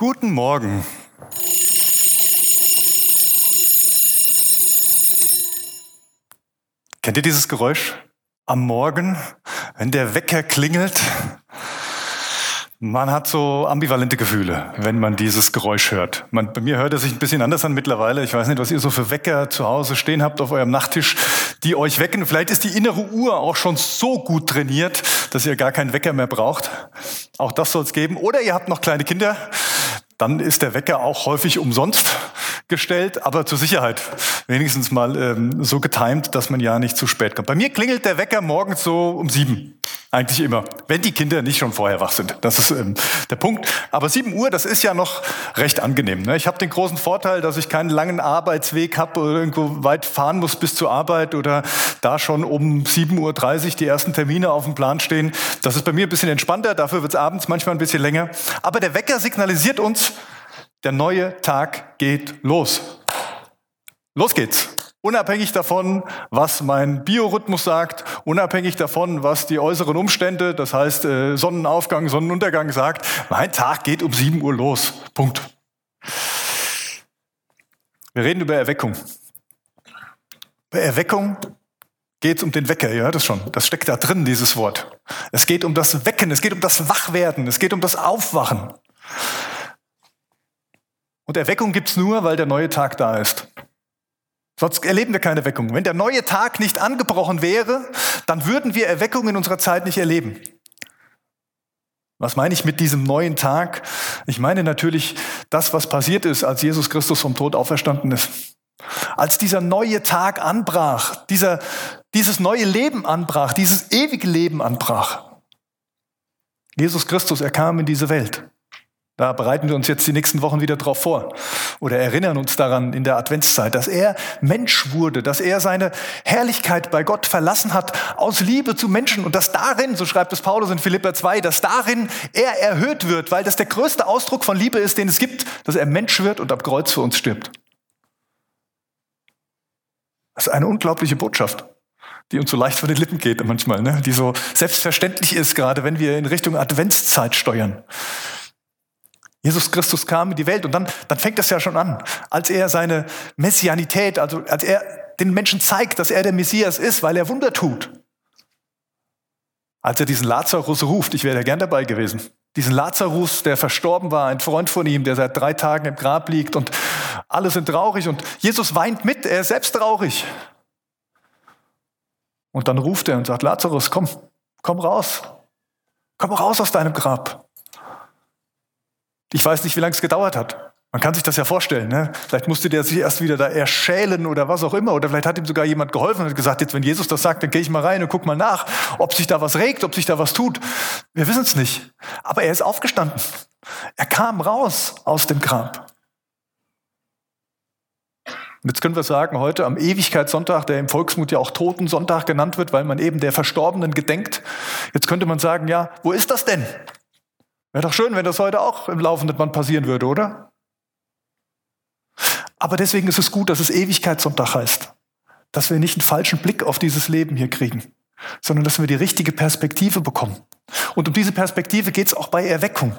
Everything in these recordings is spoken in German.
Guten Morgen. Kennt ihr dieses Geräusch am Morgen, wenn der Wecker klingelt? Man hat so ambivalente Gefühle, wenn man dieses Geräusch hört. Man, bei mir hört es sich ein bisschen anders an mittlerweile. Ich weiß nicht, was ihr so für Wecker zu Hause stehen habt auf eurem Nachttisch, die euch wecken. Vielleicht ist die innere Uhr auch schon so gut trainiert, dass ihr gar keinen Wecker mehr braucht. Auch das soll es geben. Oder ihr habt noch kleine Kinder. Dann ist der Wecker auch häufig umsonst gestellt, aber zur Sicherheit wenigstens mal ähm, so getimt, dass man ja nicht zu spät kommt. Bei mir klingelt der Wecker morgens so um sieben. Eigentlich immer, wenn die Kinder nicht schon vorher wach sind. Das ist ähm, der Punkt. Aber 7 Uhr, das ist ja noch recht angenehm. Ne? Ich habe den großen Vorteil, dass ich keinen langen Arbeitsweg habe oder irgendwo weit fahren muss bis zur Arbeit oder da schon um 7.30 Uhr die ersten Termine auf dem Plan stehen. Das ist bei mir ein bisschen entspannter, dafür wird es abends manchmal ein bisschen länger. Aber der Wecker signalisiert uns, der neue Tag geht los. Los geht's. Unabhängig davon, was mein Biorhythmus sagt, unabhängig davon, was die äußeren Umstände, das heißt äh, Sonnenaufgang, Sonnenuntergang sagt, mein Tag geht um 7 Uhr los. Punkt. Wir reden über Erweckung. Bei Erweckung geht es um den Wecker, ihr hört es schon. Das steckt da drin, dieses Wort. Es geht um das Wecken, es geht um das Wachwerden, es geht um das Aufwachen. Und Erweckung gibt es nur, weil der neue Tag da ist. Sonst erleben wir keine Erweckung. Wenn der neue Tag nicht angebrochen wäre, dann würden wir Erweckung in unserer Zeit nicht erleben. Was meine ich mit diesem neuen Tag? Ich meine natürlich das, was passiert ist, als Jesus Christus vom Tod auferstanden ist. Als dieser neue Tag anbrach, dieser, dieses neue Leben anbrach, dieses ewige Leben anbrach. Jesus Christus, er kam in diese Welt. Da bereiten wir uns jetzt die nächsten Wochen wieder drauf vor oder erinnern uns daran in der Adventszeit, dass er Mensch wurde, dass er seine Herrlichkeit bei Gott verlassen hat aus Liebe zu Menschen und dass darin, so schreibt es Paulus in Philippa 2, dass darin er erhöht wird, weil das der größte Ausdruck von Liebe ist, den es gibt, dass er Mensch wird und am Kreuz für uns stirbt. Das ist eine unglaubliche Botschaft die uns so leicht von den Lippen geht manchmal, ne? die so selbstverständlich ist, gerade wenn wir in Richtung Adventszeit steuern. Jesus Christus kam in die Welt und dann, dann fängt das ja schon an, als er seine Messianität, also als er den Menschen zeigt, dass er der Messias ist, weil er Wunder tut. Als er diesen Lazarus ruft, ich wäre ja gern dabei gewesen, diesen Lazarus, der verstorben war, ein Freund von ihm, der seit drei Tagen im Grab liegt und alle sind traurig und Jesus weint mit, er ist selbst traurig. Und dann ruft er und sagt, Lazarus, komm, komm raus, komm raus aus deinem Grab. Ich weiß nicht, wie lange es gedauert hat. Man kann sich das ja vorstellen. Ne? Vielleicht musste der sich erst wieder da erschälen oder was auch immer. Oder vielleicht hat ihm sogar jemand geholfen und gesagt, jetzt wenn Jesus das sagt, dann gehe ich mal rein und guck mal nach, ob sich da was regt, ob sich da was tut. Wir wissen es nicht. Aber er ist aufgestanden. Er kam raus aus dem Grab. Und jetzt können wir sagen, heute am Ewigkeitssonntag, der im Volksmut ja auch Totensonntag genannt wird, weil man eben der Verstorbenen gedenkt. Jetzt könnte man sagen, ja, wo ist das denn? Wäre doch schön, wenn das heute auch im laufenden Band passieren würde, oder? Aber deswegen ist es gut, dass es Ewigkeitssonntag heißt. Dass wir nicht einen falschen Blick auf dieses Leben hier kriegen, sondern dass wir die richtige Perspektive bekommen. Und um diese Perspektive geht es auch bei Erweckung.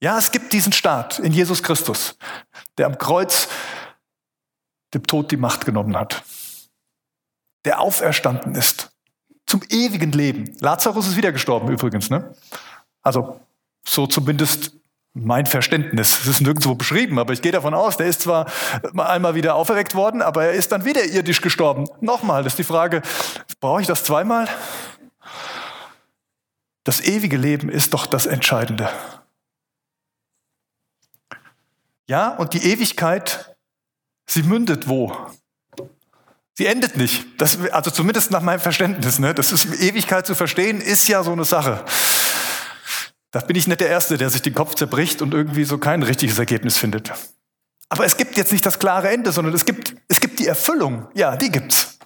Ja, es gibt diesen Staat in Jesus Christus, der am Kreuz dem Tod die Macht genommen hat, der auferstanden ist zum ewigen Leben. Lazarus ist wieder gestorben übrigens, ne? Also so zumindest mein Verständnis. Es ist nirgendwo beschrieben, aber ich gehe davon aus, der ist zwar einmal wieder auferweckt worden, aber er ist dann wieder irdisch gestorben. Nochmal, das ist die Frage, brauche ich das zweimal? Das ewige Leben ist doch das Entscheidende. Ja, und die Ewigkeit, sie mündet wo? Sie endet nicht. Das, also zumindest nach meinem Verständnis. Ne? Das ist Ewigkeit zu verstehen, ist ja so eine Sache. Da bin ich nicht der Erste, der sich den Kopf zerbricht und irgendwie so kein richtiges Ergebnis findet. Aber es gibt jetzt nicht das klare Ende, sondern es gibt, es gibt die Erfüllung. Ja, die gibt's.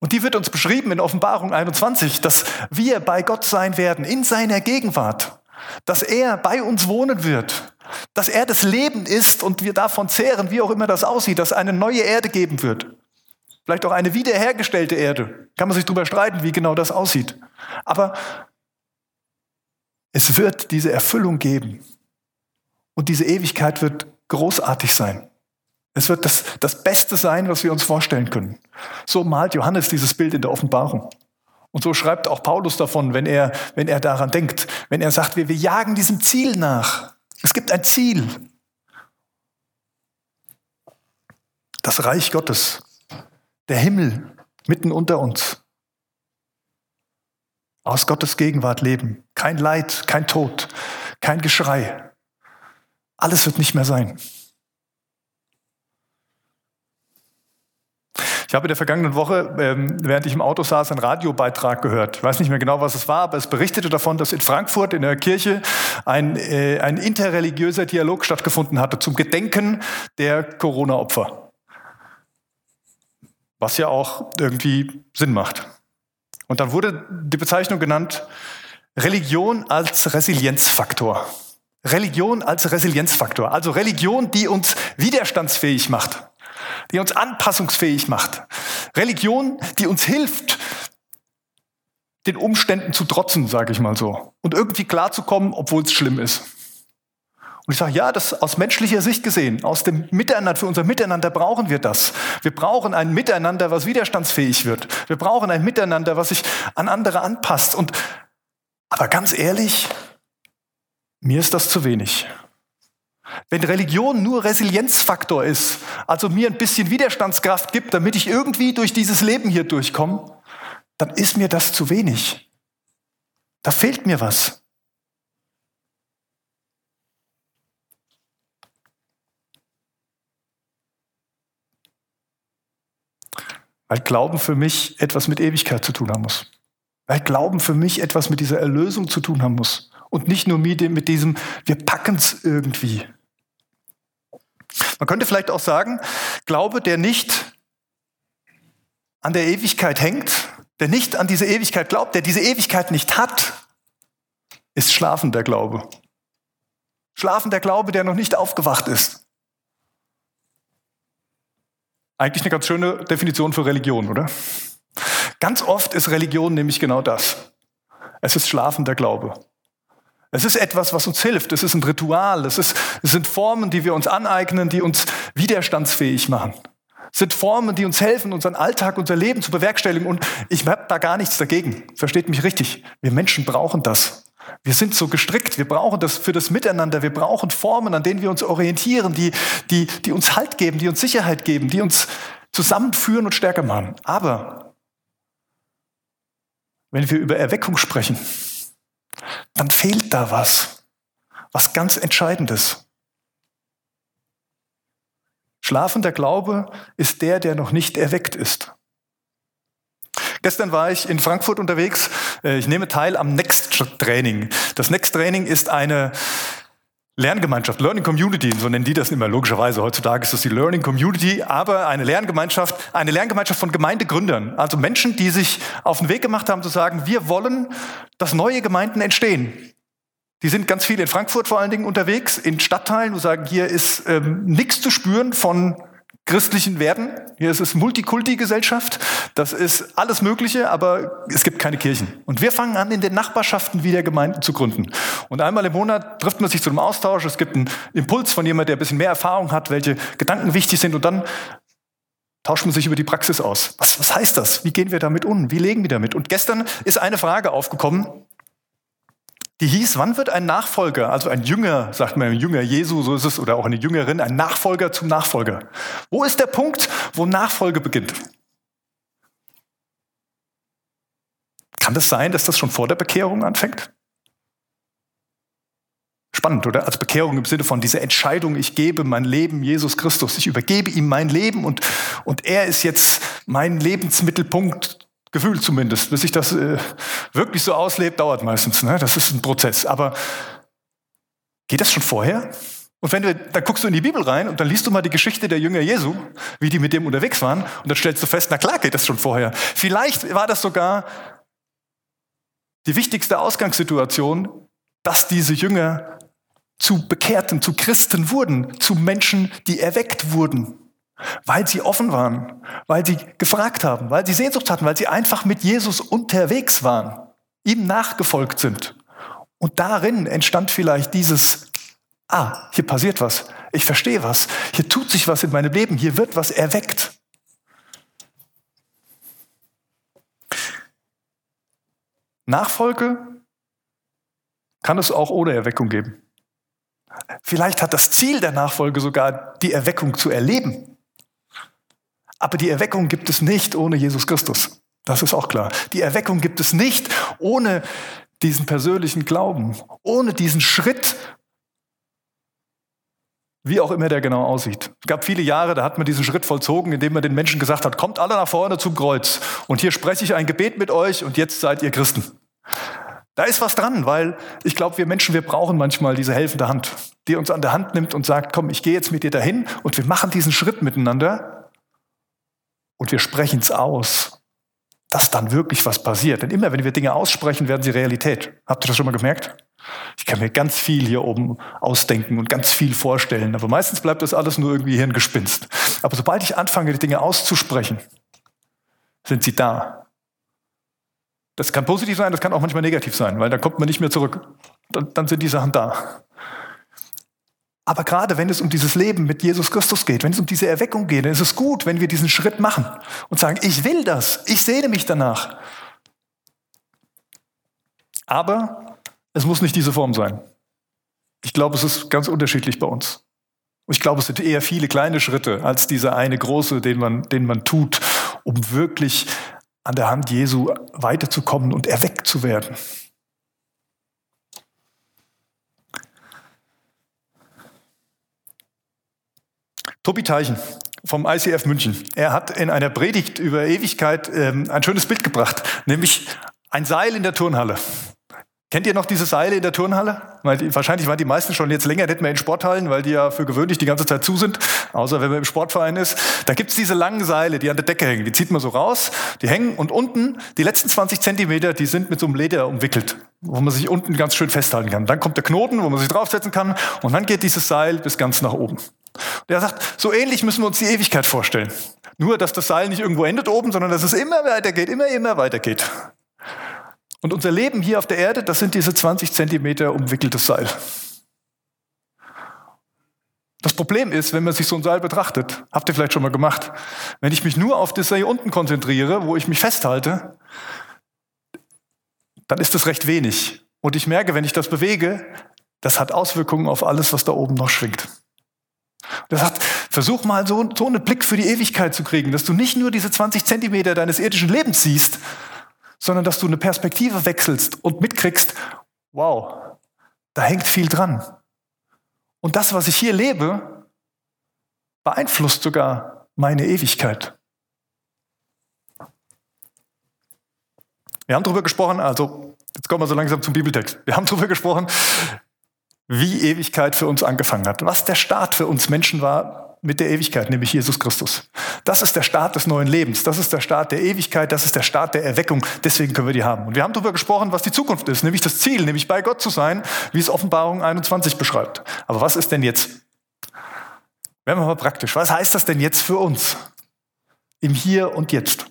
Und die wird uns beschrieben in Offenbarung 21, dass wir bei Gott sein werden, in seiner Gegenwart. Dass er bei uns wohnen wird. Dass er das Leben ist und wir davon zehren, wie auch immer das aussieht, dass eine neue Erde geben wird. Vielleicht auch eine wiederhergestellte Erde. Kann man sich darüber streiten, wie genau das aussieht. Aber es wird diese Erfüllung geben. Und diese Ewigkeit wird großartig sein. Es wird das, das Beste sein, was wir uns vorstellen können. So malt Johannes dieses Bild in der Offenbarung. Und so schreibt auch Paulus davon, wenn er, wenn er daran denkt, wenn er sagt, wir, wir jagen diesem Ziel nach. Es gibt ein Ziel. Das Reich Gottes, der Himmel mitten unter uns. Aus Gottes Gegenwart leben. Kein Leid, kein Tod, kein Geschrei. Alles wird nicht mehr sein. Ich habe in der vergangenen Woche, ähm, während ich im Auto saß, einen Radiobeitrag gehört. Ich weiß nicht mehr genau, was es war, aber es berichtete davon, dass in Frankfurt in der Kirche ein, äh, ein interreligiöser Dialog stattgefunden hatte zum Gedenken der Corona-Opfer. Was ja auch irgendwie Sinn macht. Und dann wurde die Bezeichnung genannt, Religion als Resilienzfaktor. Religion als Resilienzfaktor. Also Religion, die uns widerstandsfähig macht die uns anpassungsfähig macht. Religion, die uns hilft, den Umständen zu trotzen, sage ich mal so, und irgendwie klarzukommen, obwohl es schlimm ist. Und ich sage, ja, das aus menschlicher Sicht gesehen, aus dem Miteinander, für unser Miteinander brauchen wir das. Wir brauchen ein Miteinander, was widerstandsfähig wird. Wir brauchen ein Miteinander, was sich an andere anpasst. Und, aber ganz ehrlich, mir ist das zu wenig. Wenn Religion nur Resilienzfaktor ist, also mir ein bisschen Widerstandskraft gibt, damit ich irgendwie durch dieses Leben hier durchkomme, dann ist mir das zu wenig. Da fehlt mir was. Weil Glauben für mich etwas mit Ewigkeit zu tun haben muss. Weil Glauben für mich etwas mit dieser Erlösung zu tun haben muss. Und nicht nur mit diesem, wir packen es irgendwie. Man könnte vielleicht auch sagen, Glaube, der nicht an der Ewigkeit hängt, der nicht an diese Ewigkeit glaubt, der diese Ewigkeit nicht hat, ist schlafender Glaube. Schlafender Glaube, der noch nicht aufgewacht ist. Eigentlich eine ganz schöne Definition für Religion, oder? Ganz oft ist Religion nämlich genau das. Es ist schlafender Glaube. Es ist etwas, was uns hilft. Es ist ein Ritual. Es, ist, es sind Formen, die wir uns aneignen, die uns widerstandsfähig machen. Es sind Formen, die uns helfen, unseren Alltag, unser Leben zu bewerkstelligen. Und ich habe da gar nichts dagegen. Versteht mich richtig. Wir Menschen brauchen das. Wir sind so gestrickt. Wir brauchen das für das Miteinander. Wir brauchen Formen, an denen wir uns orientieren, die, die, die uns Halt geben, die uns Sicherheit geben, die uns zusammenführen und stärker machen. Aber wenn wir über Erweckung sprechen, dann fehlt da was, was ganz Entscheidendes. Schlafender Glaube ist der, der noch nicht erweckt ist. Gestern war ich in Frankfurt unterwegs. Äh, ich nehme teil am Next Training. Das Next Training ist eine Lerngemeinschaft, Learning Community, so nennen die das immer logischerweise. Heutzutage ist das die Learning Community, aber eine Lerngemeinschaft, eine Lerngemeinschaft von Gemeindegründern, also Menschen, die sich auf den Weg gemacht haben zu sagen, wir wollen, dass neue Gemeinden entstehen. Die sind ganz viel in Frankfurt vor allen Dingen unterwegs, in Stadtteilen, wo sagen, hier ist ähm, nichts zu spüren von christlichen Werten. Hier ist es Multikulti-Gesellschaft. Das ist alles Mögliche, aber es gibt keine Kirchen. Und wir fangen an, in den Nachbarschaften wieder Gemeinden zu gründen. Und einmal im Monat trifft man sich zu einem Austausch. Es gibt einen Impuls von jemandem, der ein bisschen mehr Erfahrung hat, welche Gedanken wichtig sind. Und dann tauscht man sich über die Praxis aus. Was, was heißt das? Wie gehen wir damit um? Wie legen wir damit? Und gestern ist eine Frage aufgekommen, die hieß, wann wird ein Nachfolger, also ein Jünger, sagt man, ein Jünger Jesu, so ist es, oder auch eine Jüngerin, ein Nachfolger zum Nachfolger. Wo ist der Punkt, wo Nachfolge beginnt? Kann das sein, dass das schon vor der Bekehrung anfängt? Spannend, oder? Als Bekehrung im Sinne von dieser Entscheidung, ich gebe mein Leben Jesus Christus, ich übergebe ihm mein Leben und, und er ist jetzt mein Lebensmittelpunkt Gefühl zumindest. Bis sich das äh, wirklich so auslebt, dauert meistens. Ne? Das ist ein Prozess. Aber geht das schon vorher? Und wenn du, dann guckst du in die Bibel rein und dann liest du mal die Geschichte der Jünger Jesu, wie die mit dem unterwegs waren, und dann stellst du fest, na klar geht das schon vorher. Vielleicht war das sogar die wichtigste Ausgangssituation, dass diese Jünger zu Bekehrten, zu Christen wurden, zu Menschen, die erweckt wurden. Weil sie offen waren, weil sie gefragt haben, weil sie Sehnsucht hatten, weil sie einfach mit Jesus unterwegs waren, ihm nachgefolgt sind. Und darin entstand vielleicht dieses ah, hier passiert was, ich verstehe was, hier tut sich was in meinem Leben, hier wird was erweckt. Nachfolge kann es auch ohne Erweckung geben. Vielleicht hat das Ziel der Nachfolge sogar die Erweckung zu erleben. Aber die Erweckung gibt es nicht ohne Jesus Christus. Das ist auch klar. Die Erweckung gibt es nicht ohne diesen persönlichen Glauben, ohne diesen Schritt, wie auch immer der genau aussieht. Es gab viele Jahre, da hat man diesen Schritt vollzogen, indem man den Menschen gesagt hat, kommt alle nach vorne zum Kreuz und hier spreche ich ein Gebet mit euch und jetzt seid ihr Christen. Da ist was dran, weil ich glaube, wir Menschen, wir brauchen manchmal diese helfende Hand, die uns an der Hand nimmt und sagt, komm, ich gehe jetzt mit dir dahin und wir machen diesen Schritt miteinander und wir sprechen es aus, dass dann wirklich was passiert. Denn immer, wenn wir Dinge aussprechen, werden sie Realität. Habt ihr das schon mal gemerkt? Ich kann mir ganz viel hier oben ausdenken und ganz viel vorstellen, aber meistens bleibt das alles nur irgendwie Hirngespinst. Aber sobald ich anfange, die Dinge auszusprechen, sind sie da. Das kann positiv sein, das kann auch manchmal negativ sein, weil dann kommt man nicht mehr zurück. Dann, dann sind die Sachen da. Aber gerade wenn es um dieses Leben mit Jesus Christus geht, wenn es um diese Erweckung geht, dann ist es gut, wenn wir diesen Schritt machen und sagen, ich will das, ich sehne mich danach. Aber es muss nicht diese Form sein. Ich glaube, es ist ganz unterschiedlich bei uns. Ich glaube, es sind eher viele kleine Schritte als dieser eine große, den man, den man tut, um wirklich an der Hand Jesu weiterzukommen und erweckt zu werden. Tobi Teichen vom ICF München. Er hat in einer Predigt über Ewigkeit ähm, ein schönes Bild gebracht, nämlich ein Seil in der Turnhalle. Kennt ihr noch diese Seile in der Turnhalle? Weil die, wahrscheinlich waren die meisten schon jetzt länger nicht mehr in Sporthallen, weil die ja für gewöhnlich die ganze Zeit zu sind, außer wenn man im Sportverein ist. Da gibt's diese langen Seile, die an der Decke hängen. Die zieht man so raus, die hängen und unten, die letzten 20 Zentimeter, die sind mit so einem Leder umwickelt, wo man sich unten ganz schön festhalten kann. Dann kommt der Knoten, wo man sich draufsetzen kann und dann geht dieses Seil bis ganz nach oben. Und er sagt, so ähnlich müssen wir uns die Ewigkeit vorstellen. Nur, dass das Seil nicht irgendwo endet oben, sondern dass es immer weitergeht, immer, immer weitergeht. Und unser Leben hier auf der Erde, das sind diese 20 Zentimeter umwickeltes Seil. Das Problem ist, wenn man sich so ein Seil betrachtet, habt ihr vielleicht schon mal gemacht, wenn ich mich nur auf das hier unten konzentriere, wo ich mich festhalte, dann ist das recht wenig. Und ich merke, wenn ich das bewege, das hat Auswirkungen auf alles, was da oben noch schwingt. Das sagt, versuch mal so, so einen Blick für die Ewigkeit zu kriegen, dass du nicht nur diese 20 Zentimeter deines irdischen Lebens siehst, sondern dass du eine Perspektive wechselst und mitkriegst, wow, da hängt viel dran. Und das, was ich hier lebe, beeinflusst sogar meine Ewigkeit. Wir haben darüber gesprochen, also jetzt kommen wir so langsam zum Bibeltext. Wir haben darüber gesprochen, wie Ewigkeit für uns angefangen hat, was der Start für uns Menschen war, mit der Ewigkeit, nämlich Jesus Christus. Das ist der Start des neuen Lebens. Das ist der Start der Ewigkeit. Das ist der Start der Erweckung. Deswegen können wir die haben. Und wir haben darüber gesprochen, was die Zukunft ist, nämlich das Ziel, nämlich bei Gott zu sein, wie es Offenbarung 21 beschreibt. Aber was ist denn jetzt? Werden wir mal praktisch. Was heißt das denn jetzt für uns? Im Hier und Jetzt.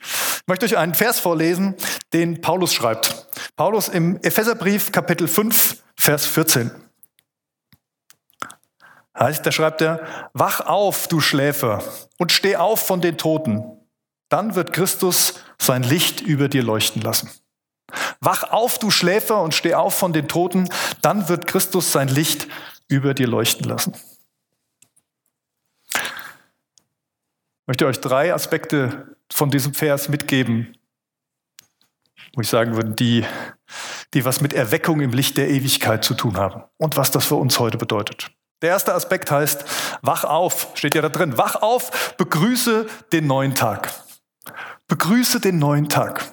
Ich möchte euch einen Vers vorlesen, den Paulus schreibt. Paulus im Epheserbrief Kapitel 5, Vers 14. Heißt, da schreibt er, wach auf, du Schläfer, und steh auf von den Toten. Dann wird Christus sein Licht über dir leuchten lassen. Wach auf, du Schläfer, und steh auf von den Toten. Dann wird Christus sein Licht über dir leuchten lassen. Ich möchte euch drei Aspekte von diesem Vers mitgeben, wo ich sagen würde, die, die was mit Erweckung im Licht der Ewigkeit zu tun haben und was das für uns heute bedeutet. Der erste Aspekt heißt, wach auf, steht ja da drin, wach auf, begrüße den neuen Tag. Begrüße den neuen Tag.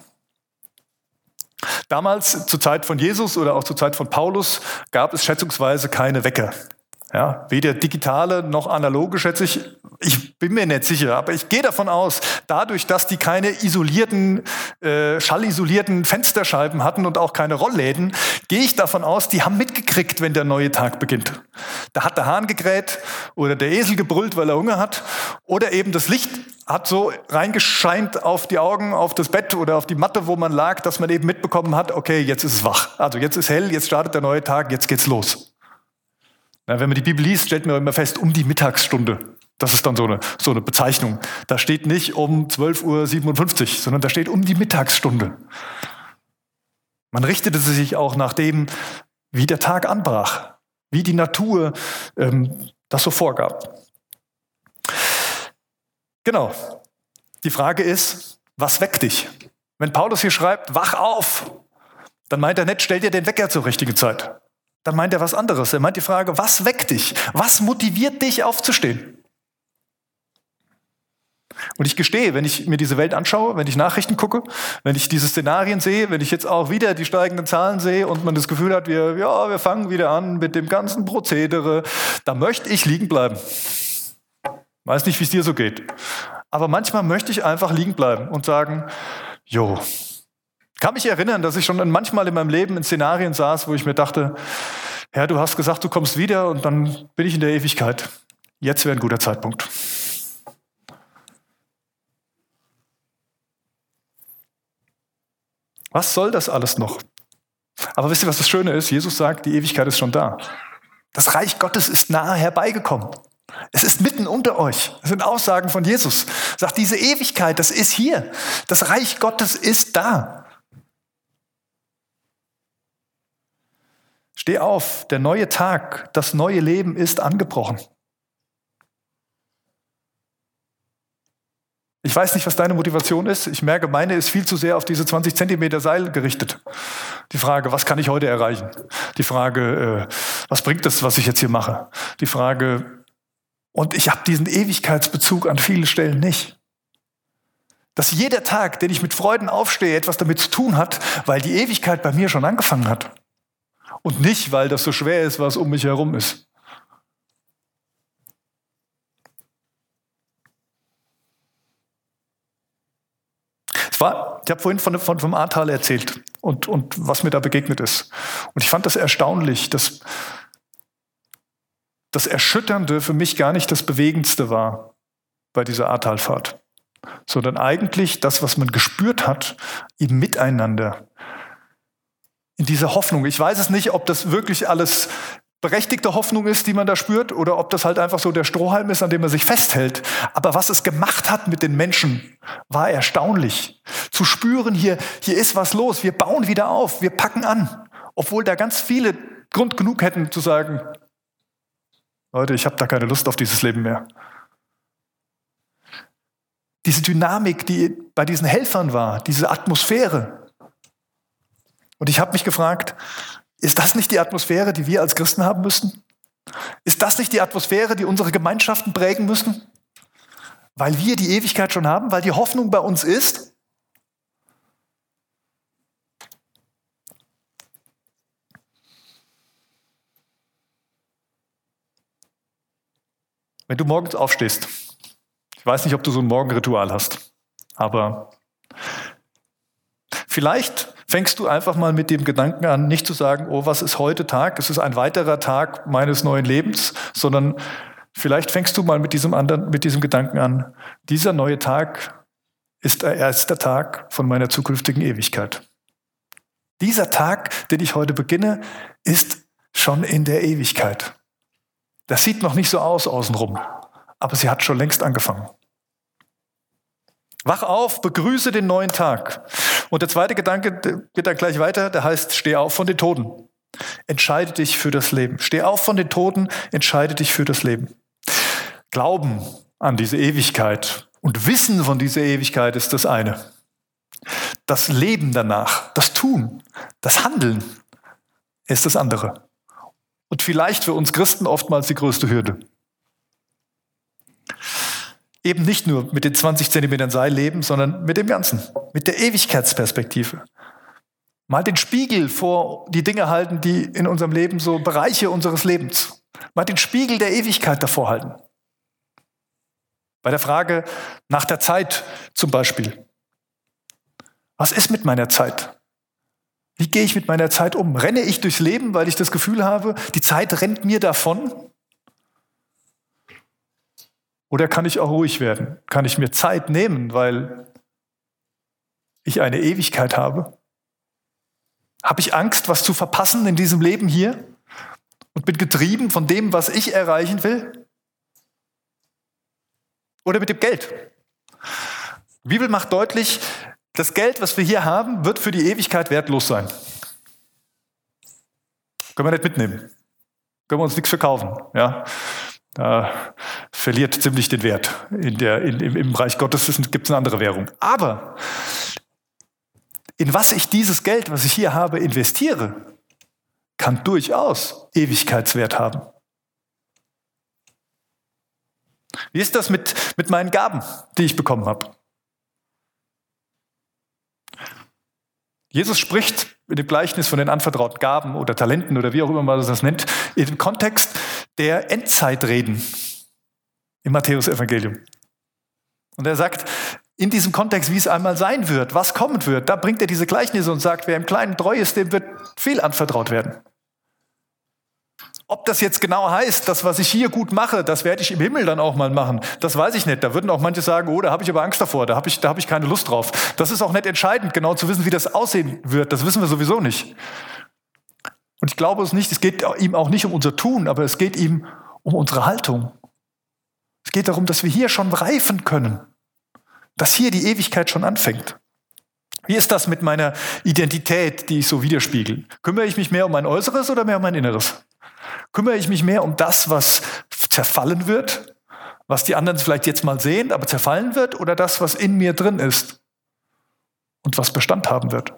Damals, zur Zeit von Jesus oder auch zur Zeit von Paulus, gab es schätzungsweise keine Wecker. Ja, weder digitale noch analoge, schätze ich. Bin mir nicht sicher, aber ich gehe davon aus, dadurch, dass die keine isolierten, äh, schallisolierten Fensterscheiben hatten und auch keine Rollläden, gehe ich davon aus, die haben mitgekriegt, wenn der neue Tag beginnt. Da hat der Hahn gegräht oder der Esel gebrüllt, weil er Hunger hat oder eben das Licht hat so reingescheint auf die Augen, auf das Bett oder auf die Matte, wo man lag, dass man eben mitbekommen hat, okay, jetzt ist es wach. Also jetzt ist hell, jetzt startet der neue Tag, jetzt geht's los. Na, wenn man die Bibel liest, stellt man immer fest, um die Mittagsstunde. Das ist dann so eine, so eine Bezeichnung. Da steht nicht um 12.57 Uhr, sondern da steht um die Mittagsstunde. Man richtete sich auch nach dem, wie der Tag anbrach, wie die Natur ähm, das so vorgab. Genau. Die Frage ist, was weckt dich? Wenn Paulus hier schreibt, wach auf, dann meint er nicht, stell dir den Wecker zur richtigen Zeit. Dann meint er was anderes. Er meint die Frage, was weckt dich? Was motiviert dich aufzustehen? Und ich gestehe, wenn ich mir diese Welt anschaue, wenn ich Nachrichten gucke, wenn ich diese Szenarien sehe, wenn ich jetzt auch wieder die steigenden Zahlen sehe und man das Gefühl hat, wir, ja, wir fangen wieder an mit dem ganzen Prozedere, da möchte ich liegen bleiben. Weiß nicht, wie es dir so geht. Aber manchmal möchte ich einfach liegen bleiben und sagen, jo, kann mich erinnern, dass ich schon manchmal in meinem Leben in Szenarien saß, wo ich mir dachte, Herr, du hast gesagt, du kommst wieder und dann bin ich in der Ewigkeit. Jetzt wäre ein guter Zeitpunkt. Was soll das alles noch? Aber wisst ihr, was das Schöne ist? Jesus sagt, die Ewigkeit ist schon da. Das Reich Gottes ist nahe herbeigekommen. Es ist mitten unter euch. Das sind Aussagen von Jesus. Er sagt, diese Ewigkeit, das ist hier. Das Reich Gottes ist da. Steh auf, der neue Tag, das neue Leben ist angebrochen. Ich weiß nicht, was deine Motivation ist. Ich merke, meine ist viel zu sehr auf diese 20 Zentimeter Seil gerichtet. Die Frage, was kann ich heute erreichen? Die Frage, äh, was bringt es, was ich jetzt hier mache? Die Frage, und ich habe diesen Ewigkeitsbezug an vielen Stellen nicht. Dass jeder Tag, den ich mit Freuden aufstehe, etwas damit zu tun hat, weil die Ewigkeit bei mir schon angefangen hat. Und nicht, weil das so schwer ist, was um mich herum ist. Es war, ich habe vorhin von, von, vom Ahrtal erzählt und, und was mir da begegnet ist. Und ich fand das erstaunlich, dass das Erschütternde für mich gar nicht das Bewegendste war bei dieser Ahrtalfahrt, sondern eigentlich das, was man gespürt hat im Miteinander. In dieser Hoffnung. Ich weiß es nicht, ob das wirklich alles berechtigte Hoffnung ist, die man da spürt, oder ob das halt einfach so der Strohhalm ist, an dem man sich festhält. Aber was es gemacht hat mit den Menschen, war erstaunlich. Zu spüren, hier, hier ist was los, wir bauen wieder auf, wir packen an. Obwohl da ganz viele Grund genug hätten zu sagen, Leute, ich habe da keine Lust auf dieses Leben mehr. Diese Dynamik, die bei diesen Helfern war, diese Atmosphäre. Und ich habe mich gefragt, ist das nicht die Atmosphäre, die wir als Christen haben müssen? Ist das nicht die Atmosphäre, die unsere Gemeinschaften prägen müssen? Weil wir die Ewigkeit schon haben, weil die Hoffnung bei uns ist? Wenn du morgens aufstehst, ich weiß nicht, ob du so ein Morgenritual hast, aber vielleicht fängst du einfach mal mit dem Gedanken an, nicht zu sagen, oh, was ist heute Tag? Es ist ein weiterer Tag meines neuen Lebens, sondern vielleicht fängst du mal mit diesem anderen, mit diesem Gedanken an. Dieser neue Tag ist der erste Tag von meiner zukünftigen Ewigkeit. Dieser Tag, den ich heute beginne, ist schon in der Ewigkeit. Das sieht noch nicht so aus außenrum, aber sie hat schon längst angefangen. Wach auf, begrüße den neuen Tag. Und der zweite Gedanke geht dann gleich weiter, der heißt, steh auf von den Toten. Entscheide dich für das Leben. Steh auf von den Toten, entscheide dich für das Leben. Glauben an diese Ewigkeit und Wissen von dieser Ewigkeit ist das eine. Das Leben danach, das Tun, das Handeln ist das andere. Und vielleicht für uns Christen oftmals die größte Hürde eben nicht nur mit den 20 Zentimetern Seil leben, sondern mit dem Ganzen, mit der Ewigkeitsperspektive. Mal den Spiegel vor die Dinge halten, die in unserem Leben so Bereiche unseres Lebens. Mal den Spiegel der Ewigkeit davor halten. Bei der Frage nach der Zeit zum Beispiel. Was ist mit meiner Zeit? Wie gehe ich mit meiner Zeit um? Renne ich durchs Leben, weil ich das Gefühl habe, die Zeit rennt mir davon? Oder kann ich auch ruhig werden? Kann ich mir Zeit nehmen, weil ich eine Ewigkeit habe? Habe ich Angst, was zu verpassen in diesem Leben hier? und bin getrieben von dem, was ich erreichen will? Oder mit dem Geld? Die Bibel macht deutlich, das Geld, was wir hier haben, wird für die Ewigkeit wertlos sein. Können wir nicht mitnehmen. Können wir uns nichts verkaufen. Ja? Da verliert ziemlich den Wert. In der, in, im, Im Reich Gottes gibt es eine andere Währung. Aber in was ich dieses Geld, was ich hier habe, investiere, kann durchaus Ewigkeitswert haben. Wie ist das mit, mit meinen Gaben, die ich bekommen habe? Jesus spricht in dem Gleichnis von den anvertrauten Gaben oder Talenten oder wie auch immer man das nennt, in dem Kontext der Endzeitreden im Matthäus-Evangelium. Und er sagt, in diesem Kontext, wie es einmal sein wird, was kommen wird, da bringt er diese Gleichnisse und sagt, wer im Kleinen treu ist, dem wird viel anvertraut werden. Ob das jetzt genau heißt, das, was ich hier gut mache, das werde ich im Himmel dann auch mal machen, das weiß ich nicht. Da würden auch manche sagen, oh, da habe ich aber Angst davor, da habe ich, hab ich keine Lust drauf. Das ist auch nicht entscheidend, genau zu wissen, wie das aussehen wird. Das wissen wir sowieso nicht. Und ich glaube es nicht, es geht ihm auch nicht um unser Tun, aber es geht ihm um unsere Haltung. Es geht darum, dass wir hier schon reifen können, dass hier die Ewigkeit schon anfängt. Wie ist das mit meiner Identität, die ich so widerspiegel? Kümmere ich mich mehr um mein Äußeres oder mehr um mein Inneres? Kümmere ich mich mehr um das, was zerfallen wird, was die anderen vielleicht jetzt mal sehen, aber zerfallen wird, oder das, was in mir drin ist und was Bestand haben wird?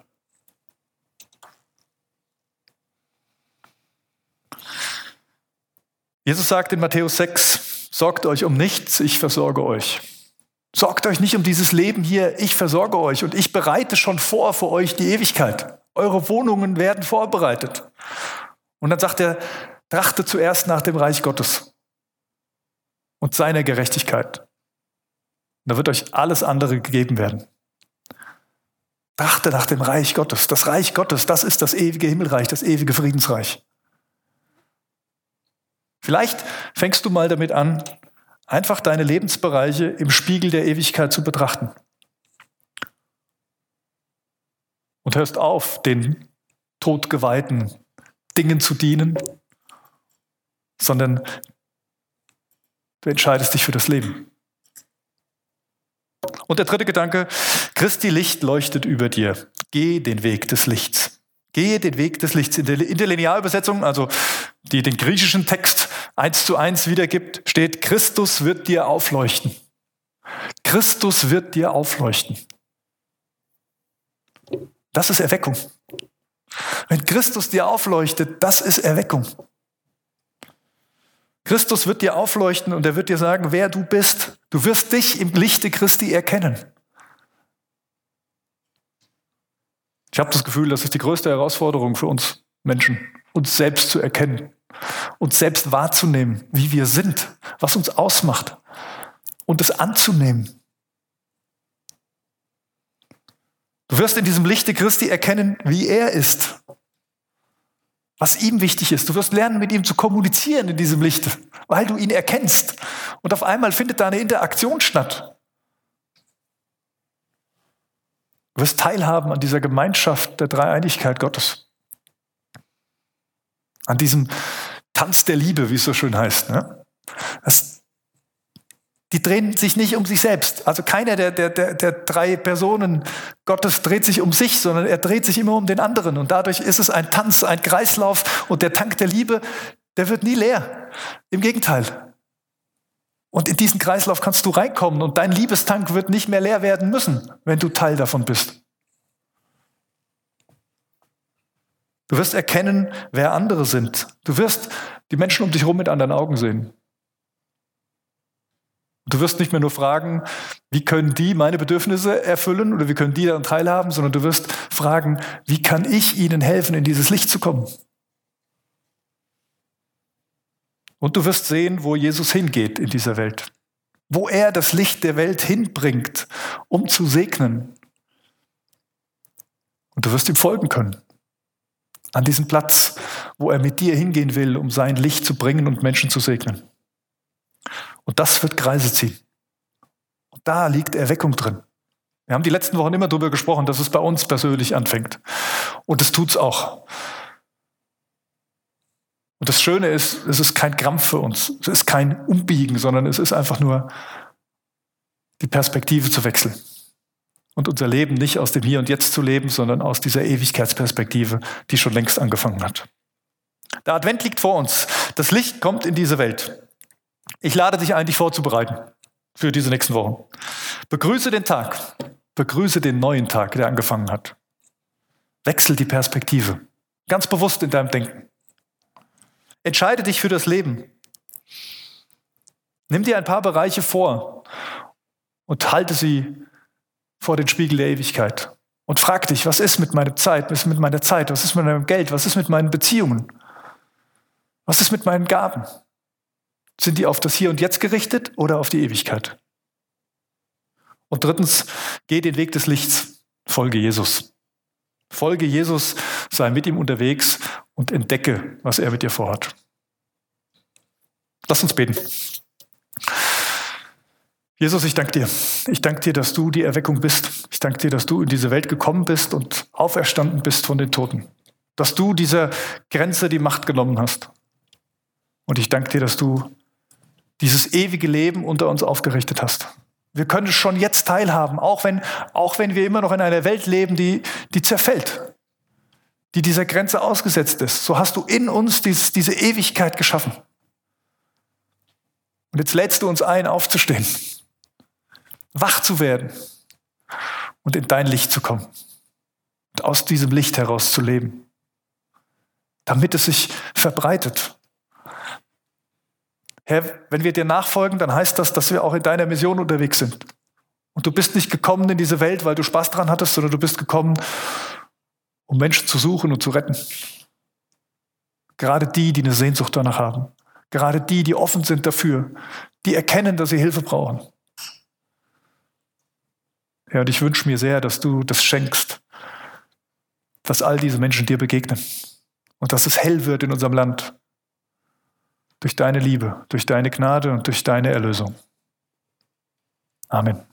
Jesus sagt in Matthäus 6, sorgt euch um nichts, ich versorge euch. Sorgt euch nicht um dieses Leben hier, ich versorge euch und ich bereite schon vor für euch die Ewigkeit. Eure Wohnungen werden vorbereitet. Und dann sagt er, Trachte zuerst nach dem Reich Gottes und seiner Gerechtigkeit. Da wird euch alles andere gegeben werden. Trachte nach dem Reich Gottes. Das Reich Gottes, das ist das ewige Himmelreich, das ewige Friedensreich. Vielleicht fängst du mal damit an, einfach deine Lebensbereiche im Spiegel der Ewigkeit zu betrachten. Und hörst auf, den todgeweihten Dingen zu dienen sondern du entscheidest dich für das Leben. Und der dritte Gedanke, Christi Licht leuchtet über dir. Geh den Weg des Lichts. Gehe den Weg des Lichts. In der, in der Linearübersetzung, also die den griechischen Text eins zu eins wiedergibt, steht, Christus wird dir aufleuchten. Christus wird dir aufleuchten. Das ist Erweckung. Wenn Christus dir aufleuchtet, das ist Erweckung. Christus wird dir aufleuchten und er wird dir sagen, wer du bist. Du wirst dich im Lichte Christi erkennen. Ich habe das Gefühl, das ist die größte Herausforderung für uns Menschen, uns selbst zu erkennen, uns selbst wahrzunehmen, wie wir sind, was uns ausmacht und es anzunehmen. Du wirst in diesem Lichte Christi erkennen, wie er ist was ihm wichtig ist. Du wirst lernen, mit ihm zu kommunizieren in diesem Licht, weil du ihn erkennst. Und auf einmal findet da eine Interaktion statt. Du wirst teilhaben an dieser Gemeinschaft der Dreieinigkeit Gottes. An diesem Tanz der Liebe, wie es so schön heißt. Ne? Das, die drehen sich nicht um sich selbst. Also keiner der, der, der, der drei Personen Gottes dreht sich um sich, sondern er dreht sich immer um den anderen. Und dadurch ist es ein Tanz, ein Kreislauf und der Tank der Liebe, der wird nie leer. Im Gegenteil. Und in diesen Kreislauf kannst du reinkommen und dein Liebestank wird nicht mehr leer werden müssen, wenn du Teil davon bist. Du wirst erkennen, wer andere sind. Du wirst die Menschen um dich herum mit anderen Augen sehen. Du wirst nicht mehr nur fragen, wie können die meine Bedürfnisse erfüllen oder wie können die daran teilhaben, sondern du wirst fragen, wie kann ich ihnen helfen, in dieses Licht zu kommen? Und du wirst sehen, wo Jesus hingeht in dieser Welt, wo er das Licht der Welt hinbringt, um zu segnen. Und du wirst ihm folgen können. An diesem Platz, wo er mit dir hingehen will, um sein Licht zu bringen und Menschen zu segnen. Das wird Kreise ziehen. Und da liegt Erweckung drin. Wir haben die letzten Wochen immer darüber gesprochen, dass es bei uns persönlich anfängt. Und es tut's auch. Und das Schöne ist, es ist kein Krampf für uns, es ist kein Umbiegen, sondern es ist einfach nur die Perspektive zu wechseln. Und unser Leben nicht aus dem Hier und Jetzt zu leben, sondern aus dieser Ewigkeitsperspektive, die schon längst angefangen hat. Der Advent liegt vor uns. Das Licht kommt in diese Welt. Ich lade dich ein, dich vorzubereiten für diese nächsten Wochen. Begrüße den Tag. Begrüße den neuen Tag, der angefangen hat. Wechsel die Perspektive. Ganz bewusst in deinem Denken. Entscheide dich für das Leben. Nimm dir ein paar Bereiche vor und halte sie vor den Spiegel der Ewigkeit. Und frag dich, was ist mit meiner Zeit? Was ist mit meiner Zeit? Was ist mit meinem Geld? Was ist mit meinen Beziehungen? Was ist mit meinen Gaben? Sind die auf das Hier und Jetzt gerichtet oder auf die Ewigkeit? Und drittens, geh den Weg des Lichts, folge Jesus. Folge Jesus, sei mit ihm unterwegs und entdecke, was er mit dir vorhat. Lass uns beten. Jesus, ich danke dir. Ich danke dir, dass du die Erweckung bist. Ich danke dir, dass du in diese Welt gekommen bist und auferstanden bist von den Toten. Dass du dieser Grenze die Macht genommen hast. Und ich danke dir, dass du dieses ewige Leben unter uns aufgerichtet hast. Wir können schon jetzt teilhaben, auch wenn, auch wenn wir immer noch in einer Welt leben, die, die zerfällt, die dieser Grenze ausgesetzt ist. So hast du in uns dieses, diese Ewigkeit geschaffen. Und jetzt lädst du uns ein, aufzustehen wach zu werden und in dein Licht zu kommen und aus diesem Licht heraus zu leben, damit es sich verbreitet. Herr, wenn wir dir nachfolgen, dann heißt das, dass wir auch in deiner Mission unterwegs sind. Und du bist nicht gekommen in diese Welt, weil du Spaß dran hattest, sondern du bist gekommen, um Menschen zu suchen und zu retten. Gerade die, die eine Sehnsucht danach haben. Gerade die, die offen sind dafür, die erkennen, dass sie Hilfe brauchen. Ja, und ich wünsche mir sehr, dass du das schenkst, dass all diese Menschen dir begegnen und dass es hell wird in unserem Land durch deine Liebe, durch deine Gnade und durch deine Erlösung. Amen.